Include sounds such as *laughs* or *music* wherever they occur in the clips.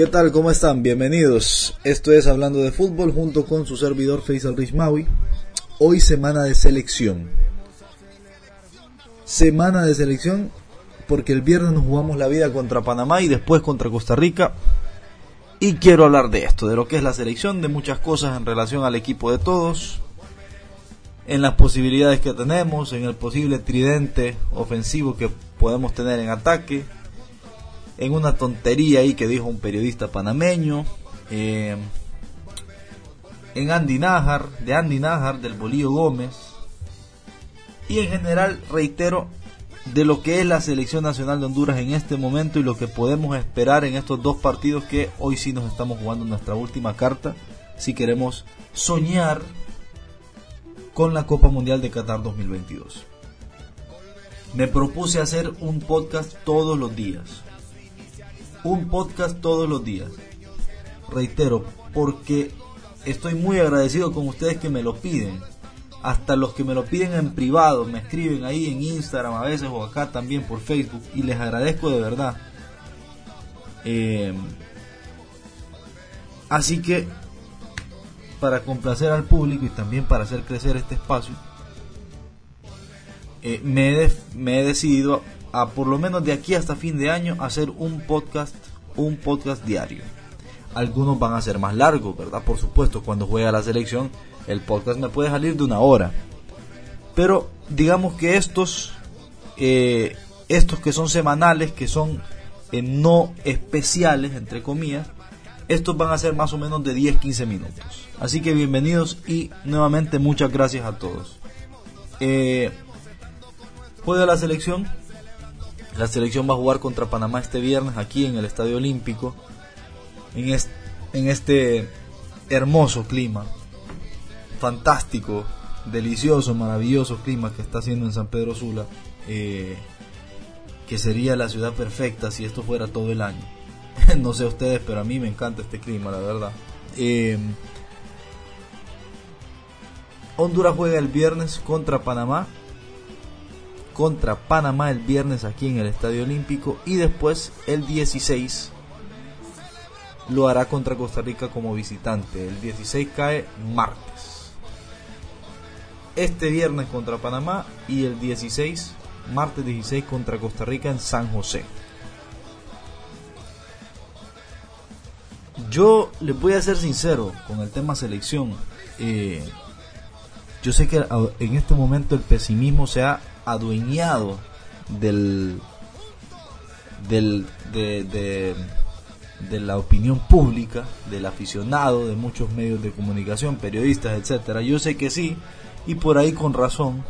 ¿Qué tal? ¿Cómo están? Bienvenidos. Esto es Hablando de Fútbol junto con su servidor Faisal Rishmawi. Hoy semana de selección. Semana de selección porque el viernes nos jugamos la vida contra Panamá y después contra Costa Rica. Y quiero hablar de esto, de lo que es la selección, de muchas cosas en relación al equipo de todos, en las posibilidades que tenemos, en el posible tridente ofensivo que podemos tener en ataque, en una tontería ahí que dijo un periodista panameño, eh, en Andy Najar, de Andy Najar, del Bolío Gómez, y en general, reitero, de lo que es la selección nacional de Honduras en este momento y lo que podemos esperar en estos dos partidos que hoy sí nos estamos jugando nuestra última carta si queremos soñar con la Copa Mundial de Qatar 2022. Me propuse hacer un podcast todos los días un podcast todos los días. Reitero, porque estoy muy agradecido con ustedes que me lo piden. Hasta los que me lo piden en privado, me escriben ahí en Instagram a veces o acá también por Facebook y les agradezco de verdad. Eh, así que, para complacer al público y también para hacer crecer este espacio, eh, me, me he decidido a por lo menos de aquí hasta fin de año hacer un podcast, un podcast diario. Algunos van a ser más largos, ¿verdad? Por supuesto, cuando juega la selección, el podcast me puede salir de una hora. Pero digamos que estos, eh, estos que son semanales, que son eh, no especiales, entre comillas, estos van a ser más o menos de 10-15 minutos. Así que bienvenidos y nuevamente muchas gracias a todos. Eh, la selección, la selección va a jugar contra Panamá este viernes aquí en el Estadio Olímpico, en este, hermoso clima, fantástico, delicioso, maravilloso clima que está haciendo en San Pedro Sula, eh, que sería la ciudad perfecta si esto fuera todo el año. *laughs* no sé ustedes, pero a mí me encanta este clima, la verdad. Eh, Honduras juega el viernes contra Panamá contra Panamá el viernes aquí en el Estadio Olímpico y después el 16 lo hará contra Costa Rica como visitante. El 16 cae martes. Este viernes contra Panamá y el 16, martes 16 contra Costa Rica en San José. Yo les voy a ser sincero con el tema selección. Eh, yo sé que en este momento el pesimismo se ha adueñado del, del de, de, de, la opinión pública, del aficionado, de muchos medios de comunicación, periodistas, etcétera. Yo sé que sí, y por ahí con razón.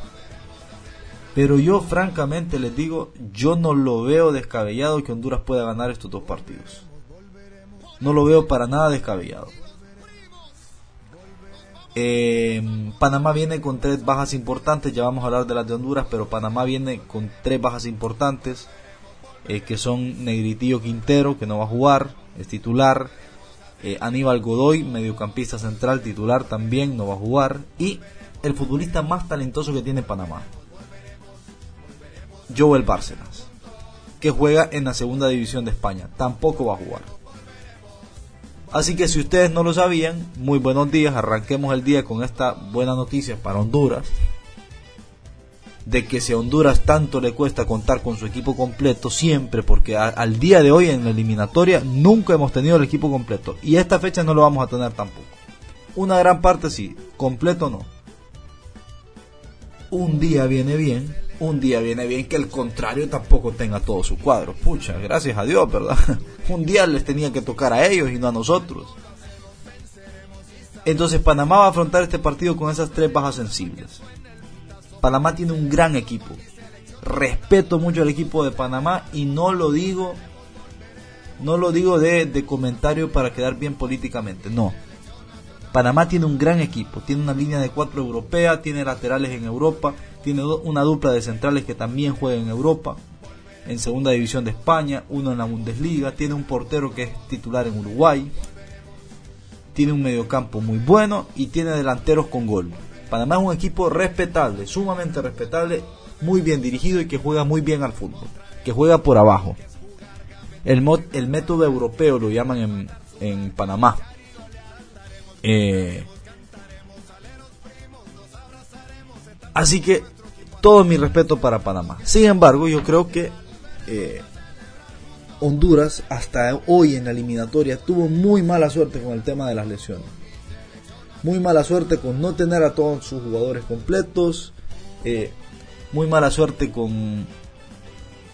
Pero yo francamente les digo, yo no lo veo descabellado que Honduras pueda ganar estos dos partidos. No lo veo para nada descabellado. Eh, Panamá viene con tres bajas importantes, ya vamos a hablar de las de Honduras, pero Panamá viene con tres bajas importantes, eh, que son Negritillo Quintero, que no va a jugar, es titular, eh, Aníbal Godoy, mediocampista central, titular también, no va a jugar, y el futbolista más talentoso que tiene Panamá, Joel Bárcenas, que juega en la segunda división de España, tampoco va a jugar. Así que si ustedes no lo sabían, muy buenos días, arranquemos el día con esta buena noticia para Honduras, de que si a Honduras tanto le cuesta contar con su equipo completo siempre, porque al día de hoy en la eliminatoria nunca hemos tenido el equipo completo, y esta fecha no lo vamos a tener tampoco. Una gran parte sí, completo no. Un día viene bien, un día viene bien que el contrario tampoco tenga todo su cuadro. Pucha, gracias a Dios, ¿verdad? *laughs* un día les tenía que tocar a ellos y no a nosotros. Entonces Panamá va a afrontar este partido con esas tres bajas sensibles. Panamá tiene un gran equipo. Respeto mucho al equipo de Panamá y no lo digo no lo digo de, de comentario para quedar bien políticamente, no. Panamá tiene un gran equipo, tiene una línea de cuatro europea, tiene laterales en Europa, tiene una dupla de centrales que también juega en Europa, en segunda división de España, uno en la Bundesliga, tiene un portero que es titular en Uruguay, tiene un mediocampo muy bueno y tiene delanteros con gol. Panamá es un equipo respetable, sumamente respetable, muy bien dirigido y que juega muy bien al fútbol, que juega por abajo. El, el método europeo lo llaman en, en Panamá. Eh, así que todo mi respeto para Panamá. Sin embargo, yo creo que eh, Honduras hasta hoy en la eliminatoria tuvo muy mala suerte con el tema de las lesiones. Muy mala suerte con no tener a todos sus jugadores completos. Eh, muy mala suerte con,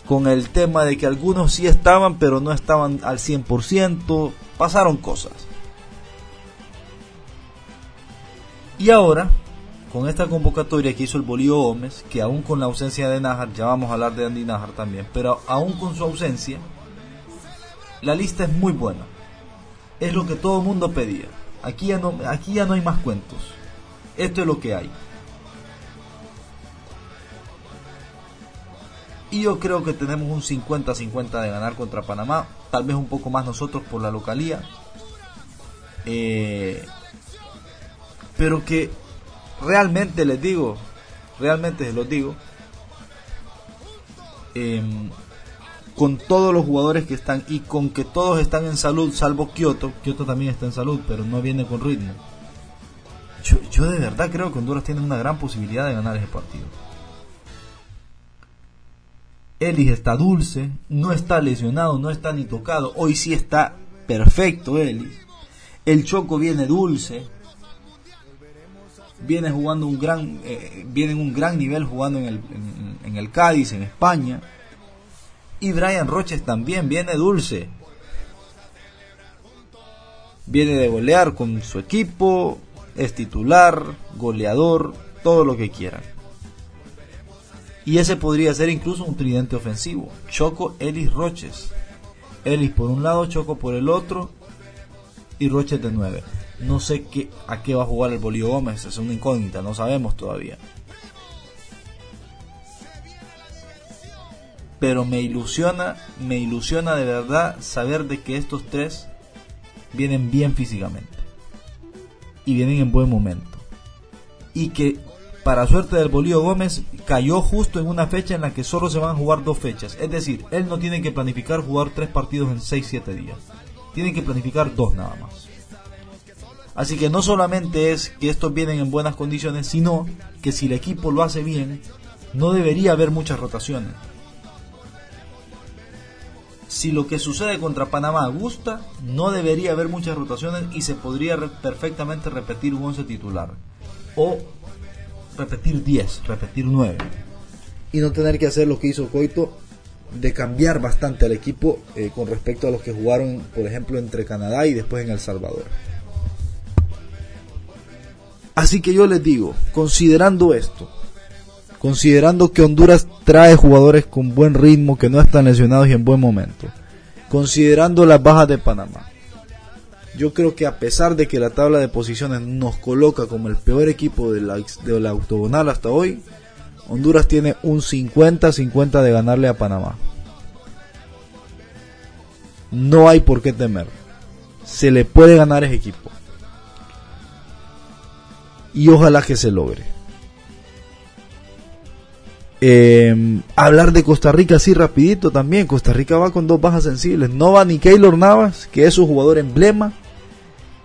con el tema de que algunos sí estaban, pero no estaban al 100%. Pasaron cosas. Y ahora, con esta convocatoria que hizo el Bolívar Gómez, que aún con la ausencia de Najar, ya vamos a hablar de Andy Najar también, pero aún con su ausencia, la lista es muy buena. Es lo que todo el mundo pedía. Aquí ya, no, aquí ya no hay más cuentos. Esto es lo que hay. Y yo creo que tenemos un 50-50 de ganar contra Panamá. Tal vez un poco más nosotros por la localía. Eh, pero que realmente les digo, realmente se los digo, em, con todos los jugadores que están y con que todos están en salud, salvo Kioto, Kioto también está en salud, pero no viene con ritmo. Yo, de verdad creo que Honduras tiene una gran posibilidad de ganar ese partido. Ellis está dulce, no está lesionado, no está ni tocado. Hoy sí está perfecto Ellis. El Choco viene dulce viene jugando un gran, eh, en un gran nivel jugando en el, en, el Cádiz, en España. Y Brian Roches también viene dulce. Viene de golear con su equipo, es titular, goleador, todo lo que quieran. Y ese podría ser incluso un tridente ofensivo. Choco, Ellis, Roches. Ellis por un lado, Choco por el otro y Roches de nueve. No sé qué, a qué va a jugar el Bolívar Gómez, es una incógnita, no sabemos todavía. Pero me ilusiona, me ilusiona de verdad saber de que estos tres vienen bien físicamente. Y vienen en buen momento. Y que para suerte del Bolívar Gómez cayó justo en una fecha en la que solo se van a jugar dos fechas. Es decir, él no tiene que planificar jugar tres partidos en 6-7 días. Tiene que planificar dos nada más. Así que no solamente es que estos vienen en buenas condiciones, sino que si el equipo lo hace bien, no debería haber muchas rotaciones. Si lo que sucede contra Panamá gusta, no debería haber muchas rotaciones y se podría perfectamente repetir un 11 titular. O repetir 10, repetir 9. Y no tener que hacer lo que hizo Coito de cambiar bastante al equipo eh, con respecto a los que jugaron, por ejemplo, entre Canadá y después en El Salvador. Así que yo les digo, considerando esto, considerando que Honduras trae jugadores con buen ritmo, que no están lesionados y en buen momento, considerando las bajas de Panamá, yo creo que a pesar de que la tabla de posiciones nos coloca como el peor equipo de la, de la octogonal hasta hoy, Honduras tiene un 50-50 de ganarle a Panamá. No hay por qué temer. Se le puede ganar ese equipo y ojalá que se logre. Em, hablar de Costa Rica así rapidito también. Costa Rica va con dos bajas sensibles. No va ni Keylor Navas, que es su jugador emblema,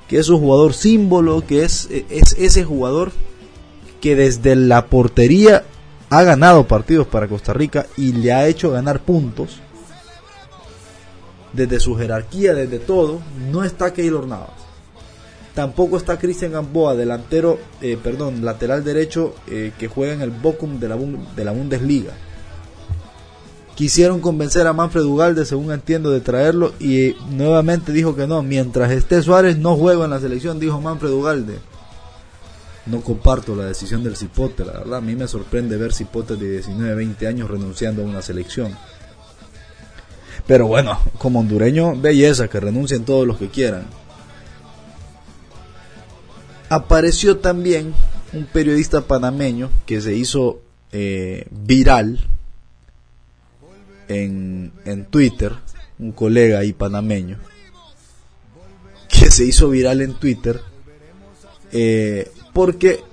que es su jugador símbolo, que es, es ese jugador que desde la portería ha ganado partidos para Costa Rica y le ha hecho ganar puntos. Desde su jerarquía, desde todo, no está Keylor Navas. Tampoco está Cristian Gamboa, delantero, eh, perdón, lateral derecho eh, que juega en el Bochum de la, de la Bundesliga. Quisieron convencer a Manfred Ugalde, según entiendo, de traerlo y eh, nuevamente dijo que no. Mientras esté Suárez no juega en la selección, dijo Manfred Ugalde. No comparto la decisión del Cipote, la verdad. A mí me sorprende ver Cipote de 19, 20 años renunciando a una selección. Pero bueno, como hondureño, belleza, que renuncien todos los que quieran apareció también un periodista panameño que se hizo eh, viral en, en Twitter, un colega ahí panameño, que se hizo viral en Twitter eh, porque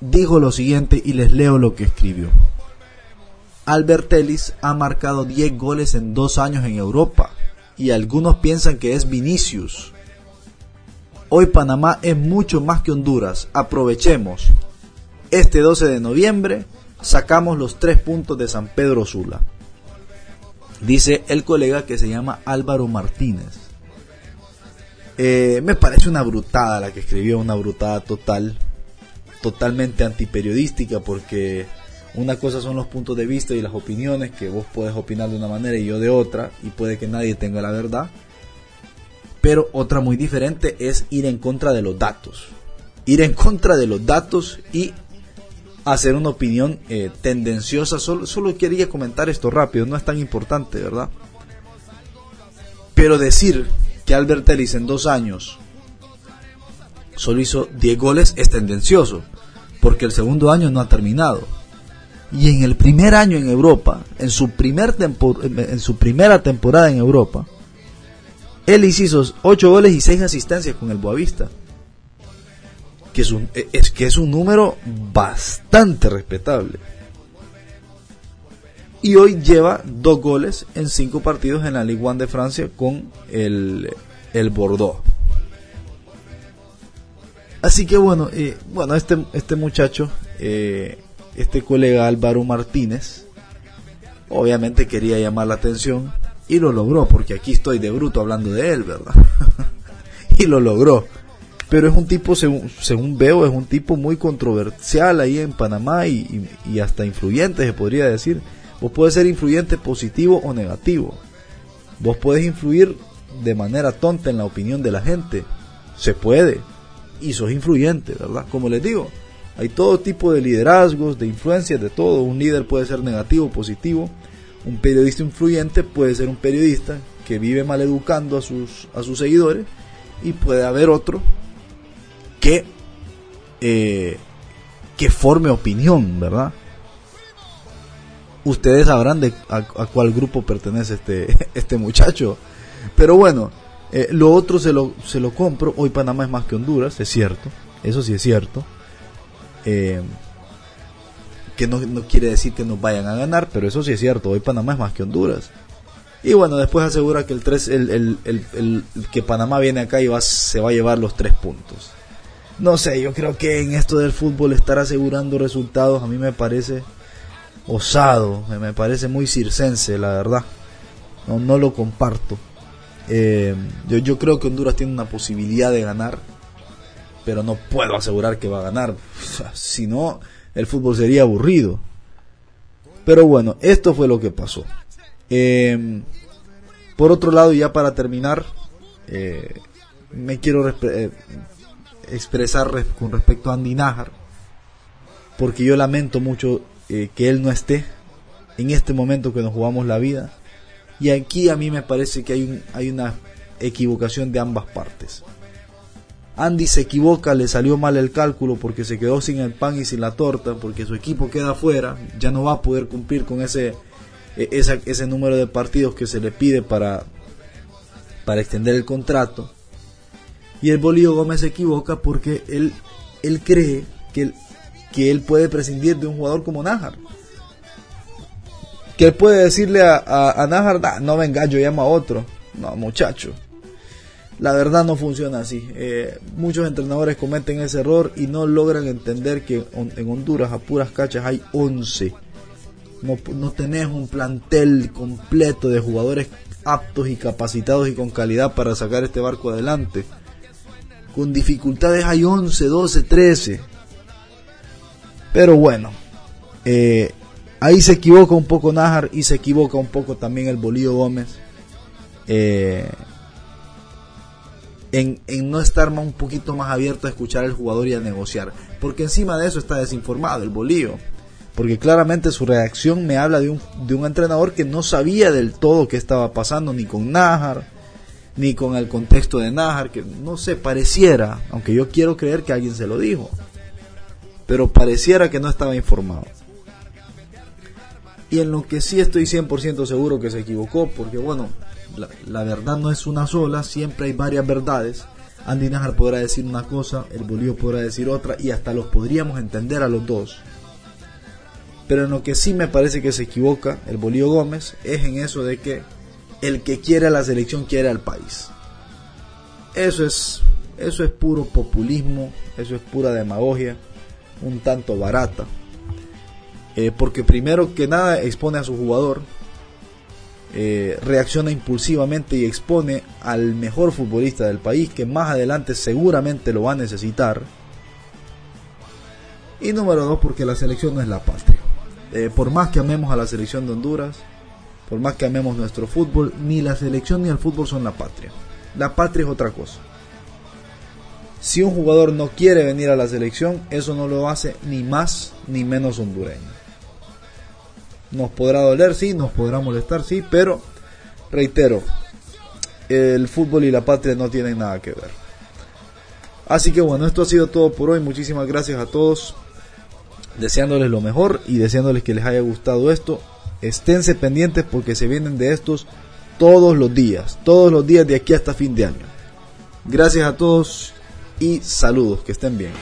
dijo lo siguiente y les leo lo que escribió. Albert Ellis ha marcado 10 goles en dos años en Europa y algunos piensan que es Vinicius. Hoy Panamá es mucho más que Honduras. Aprovechemos. Este 12 de noviembre sacamos los tres puntos de San Pedro Sula. Dice el colega que se llama Álvaro Martínez. Eh, me parece una brutada la que escribió, una brutada total, totalmente antiperiodística, porque una cosa son los puntos de vista y las opiniones, que vos puedes opinar de una manera y yo de otra, y puede que nadie tenga la verdad. Pero otra muy diferente es ir en contra de los datos. Ir en contra de los datos y hacer una opinión eh, tendenciosa. Solo, solo quería comentar esto rápido, no es tan importante, ¿verdad? Pero decir que Albert Ellis en dos años solo hizo 10 goles es tendencioso, porque el segundo año no ha terminado. Y en el primer año en Europa, en su, primer en su primera temporada en Europa, él hizo 8 goles y 6 asistencias con el Boavista. Que es, un, es, que es un número bastante respetable. Y hoy lleva 2 goles en 5 partidos en la Ligue 1 de Francia con el, el Bordeaux. Así que bueno, eh, bueno este, este muchacho eh, este colega Álvaro Martínez, obviamente quería llamar la atención y lo logró, porque aquí estoy de bruto hablando de él, ¿verdad? *laughs* y lo logró. Pero es un tipo, según, según, veo, es un tipo muy controversial ahí en Panamá y, y, hasta influyente, se podría decir. Vos puedes ser influyente positivo o negativo. Vos puedes influir de manera tonta en la opinión de la gente. Se puede. Y sos influyente, ¿verdad? Como les digo, hay todo tipo de liderazgos, de influencias, de todo. Un líder puede ser negativo, positivo. Un periodista influyente puede ser un periodista que vive maleducando a sus, a sus seguidores. Y puede haber otro que, eh, que forme opinión, ¿verdad? Ustedes sabrán de a, cuál grupo pertenece este, *laughs* este muchacho. Pero bueno, eh, lo otro se lo, se lo compro. Hoy Panamá es más que Honduras, es cierto. Eso sí es cierto. Eh, que no, quiere decir que nos vayan a ganar, pero eso sí es cierto, hoy Panamá es más que Honduras. Y bueno, después asegura que el, 3, el, que Panamá viene acá y va, se va a llevar los tres puntos. No sé, yo creo que en esto del fútbol estar asegurando resultados a mí me parece osado, me parece muy circense, la verdad. No, no lo comparto. Eh, yo, yo creo que Honduras tiene una posibilidad de ganar pero no puedo asegurar que va a ganar. *laughs* Si no, el fútbol sería aburrido. Pero bueno, esto fue lo que pasó. Em, por otro lado, ya para terminar, eh, me quiero eh, expresar con respecto a Andy Najar, porque yo lamento mucho eh, que él no esté en este momento que nos jugamos la vida. Y aquí a mí me parece que hay, hay una equivocación de ambas partes. Andy se equivoca, le salió mal el cálculo porque se quedó sin el pan y sin la torta, porque su equipo queda afuera, ya no va a poder cumplir con ese, e, ese número de partidos que se le pide para, para extender el contrato. Y el Bolío Gómez se equivoca porque él, él cree que que él puede prescindir de un jugador como Nájar. Que él puede decirle a, a, Nájar, no venga, yo llamo a otro. No, muchacho, la verdad no funciona así. Eh, muchos entrenadores cometen ese error y no logran entender que en Honduras a puras cachas hay 11. No, no tenés un plantel completo de jugadores aptos y capacitados y con calidad para sacar este barco adelante. Con dificultades hay 11, 12, 13. Pero bueno, eh, ahí se equivoca un poco Nájar y se equivoca un poco también el Bolío Gómez. Eh, en, no estar un poquito más abierto a escuchar al jugador y a negociar. Porque encima de eso está desinformado el bolío. Porque claramente su reacción me habla de un, de un entrenador que no sabía del todo qué estaba pasando ni con Nájar, ni con el contexto de Nájar, que no sé, pareciera, aunque yo quiero creer que alguien se lo dijo, pero pareciera que no estaba informado. Y en lo que sí estoy 100% seguro que se equivocó, porque bueno, la, verdad no es una sola, siempre hay varias verdades. Andy Najar podrá decir una cosa, el Bolívar podrá decir otra y hasta los podríamos entender a los dos. Pero en lo que sí me parece que se equivoca el Bolío Gómez es en eso de que el que quiere a la selección quiere al país. Eso es, eso es puro populismo, eso es pura demagogia, un tanto barata. Eh, porque primero que nada expone a su jugador, eh, reacciona impulsivamente y expone al mejor futbolista del país que más adelante seguramente lo va a necesitar. Y número dos, porque la selección no es la patria. Eh, por más que amemos a la selección de Honduras, por más que amemos nuestro fútbol, ni la selección ni el fútbol son la patria. La patria es otra cosa. Si un jugador no quiere venir a la selección, eso no lo hace ni más ni menos hondureño. Nos podrá doler, sí, nos podrá molestar, sí, pero reitero, el fútbol y la patria no tienen nada que ver. Así que bueno, esto ha sido todo por hoy. Muchísimas gracias a todos. Deseándoles lo mejor y deseándoles que les haya gustado esto. Esténse pendientes porque se vienen de estos todos los días, todos los días de aquí hasta fin de año. Gracias a todos y saludos, que estén bien.